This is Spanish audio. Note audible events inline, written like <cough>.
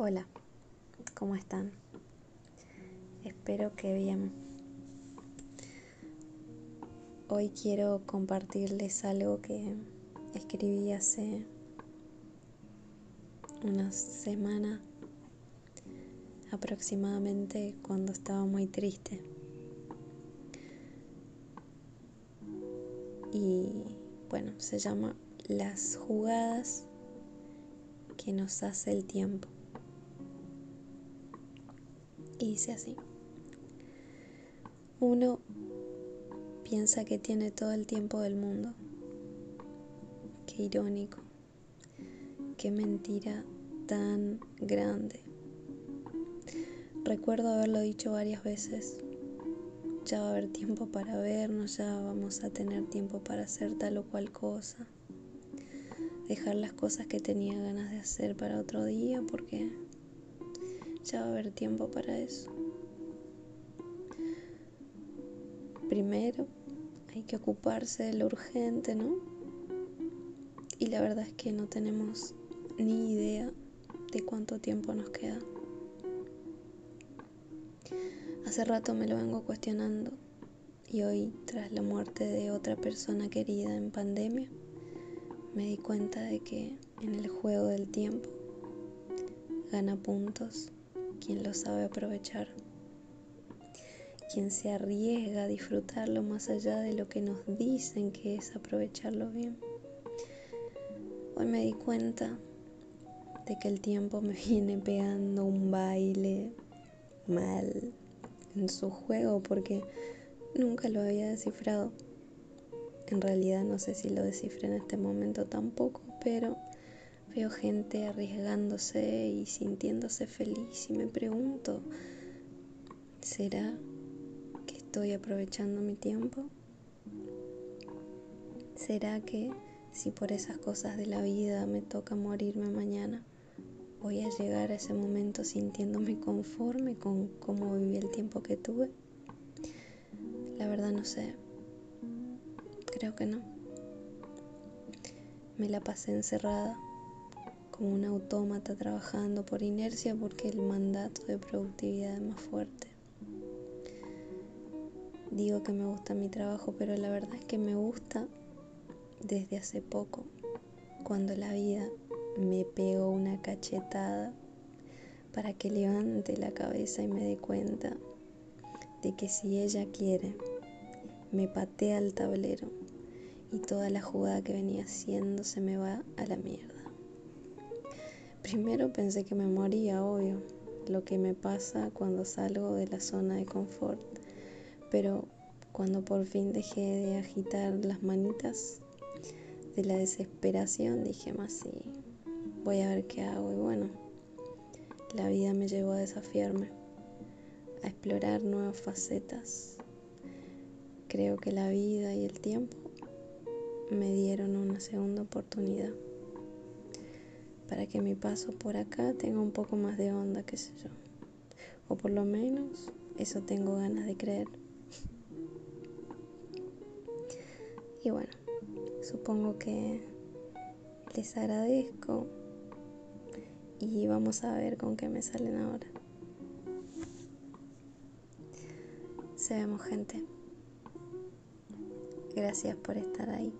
Hola, ¿cómo están? Espero que bien. Hoy quiero compartirles algo que escribí hace una semana aproximadamente cuando estaba muy triste. Y bueno, se llama Las jugadas que nos hace el tiempo y dice así. Uno piensa que tiene todo el tiempo del mundo. Qué irónico. Qué mentira tan grande. Recuerdo haberlo dicho varias veces. Ya va a haber tiempo para vernos, ya vamos a tener tiempo para hacer tal o cual cosa. Dejar las cosas que tenía ganas de hacer para otro día porque ya a haber tiempo para eso. Primero hay que ocuparse de lo urgente, ¿no? Y la verdad es que no tenemos ni idea de cuánto tiempo nos queda. Hace rato me lo vengo cuestionando y hoy, tras la muerte de otra persona querida en pandemia, me di cuenta de que en el juego del tiempo gana puntos quien lo sabe aprovechar, quien se arriesga a disfrutarlo más allá de lo que nos dicen que es aprovecharlo bien. Hoy me di cuenta de que el tiempo me <laughs> viene pegando un baile mal en su juego porque nunca lo había descifrado. En realidad no sé si lo descifré en este momento tampoco, pero Veo gente arriesgándose y sintiéndose feliz y me pregunto, ¿será que estoy aprovechando mi tiempo? ¿Será que si por esas cosas de la vida me toca morirme mañana, voy a llegar a ese momento sintiéndome conforme con cómo viví el tiempo que tuve? La verdad no sé. Creo que no. Me la pasé encerrada como un autómata trabajando por inercia porque el mandato de productividad es más fuerte. Digo que me gusta mi trabajo, pero la verdad es que me gusta desde hace poco, cuando la vida me pegó una cachetada para que levante la cabeza y me dé cuenta de que si ella quiere, me patea al tablero y toda la jugada que venía haciendo se me va a la mierda. Primero pensé que me moría, obvio, lo que me pasa cuando salgo de la zona de confort, pero cuando por fin dejé de agitar las manitas de la desesperación, dije más sí, voy a ver qué hago y bueno, la vida me llevó a desafiarme, a explorar nuevas facetas. Creo que la vida y el tiempo me dieron una segunda oportunidad para que mi paso por acá tenga un poco más de onda, qué sé yo. O por lo menos eso tengo ganas de creer. <laughs> Y bueno, supongo que les agradezco y vamos a ver con qué me salen ahora. Se vemos gente. Gracias por estar ahí.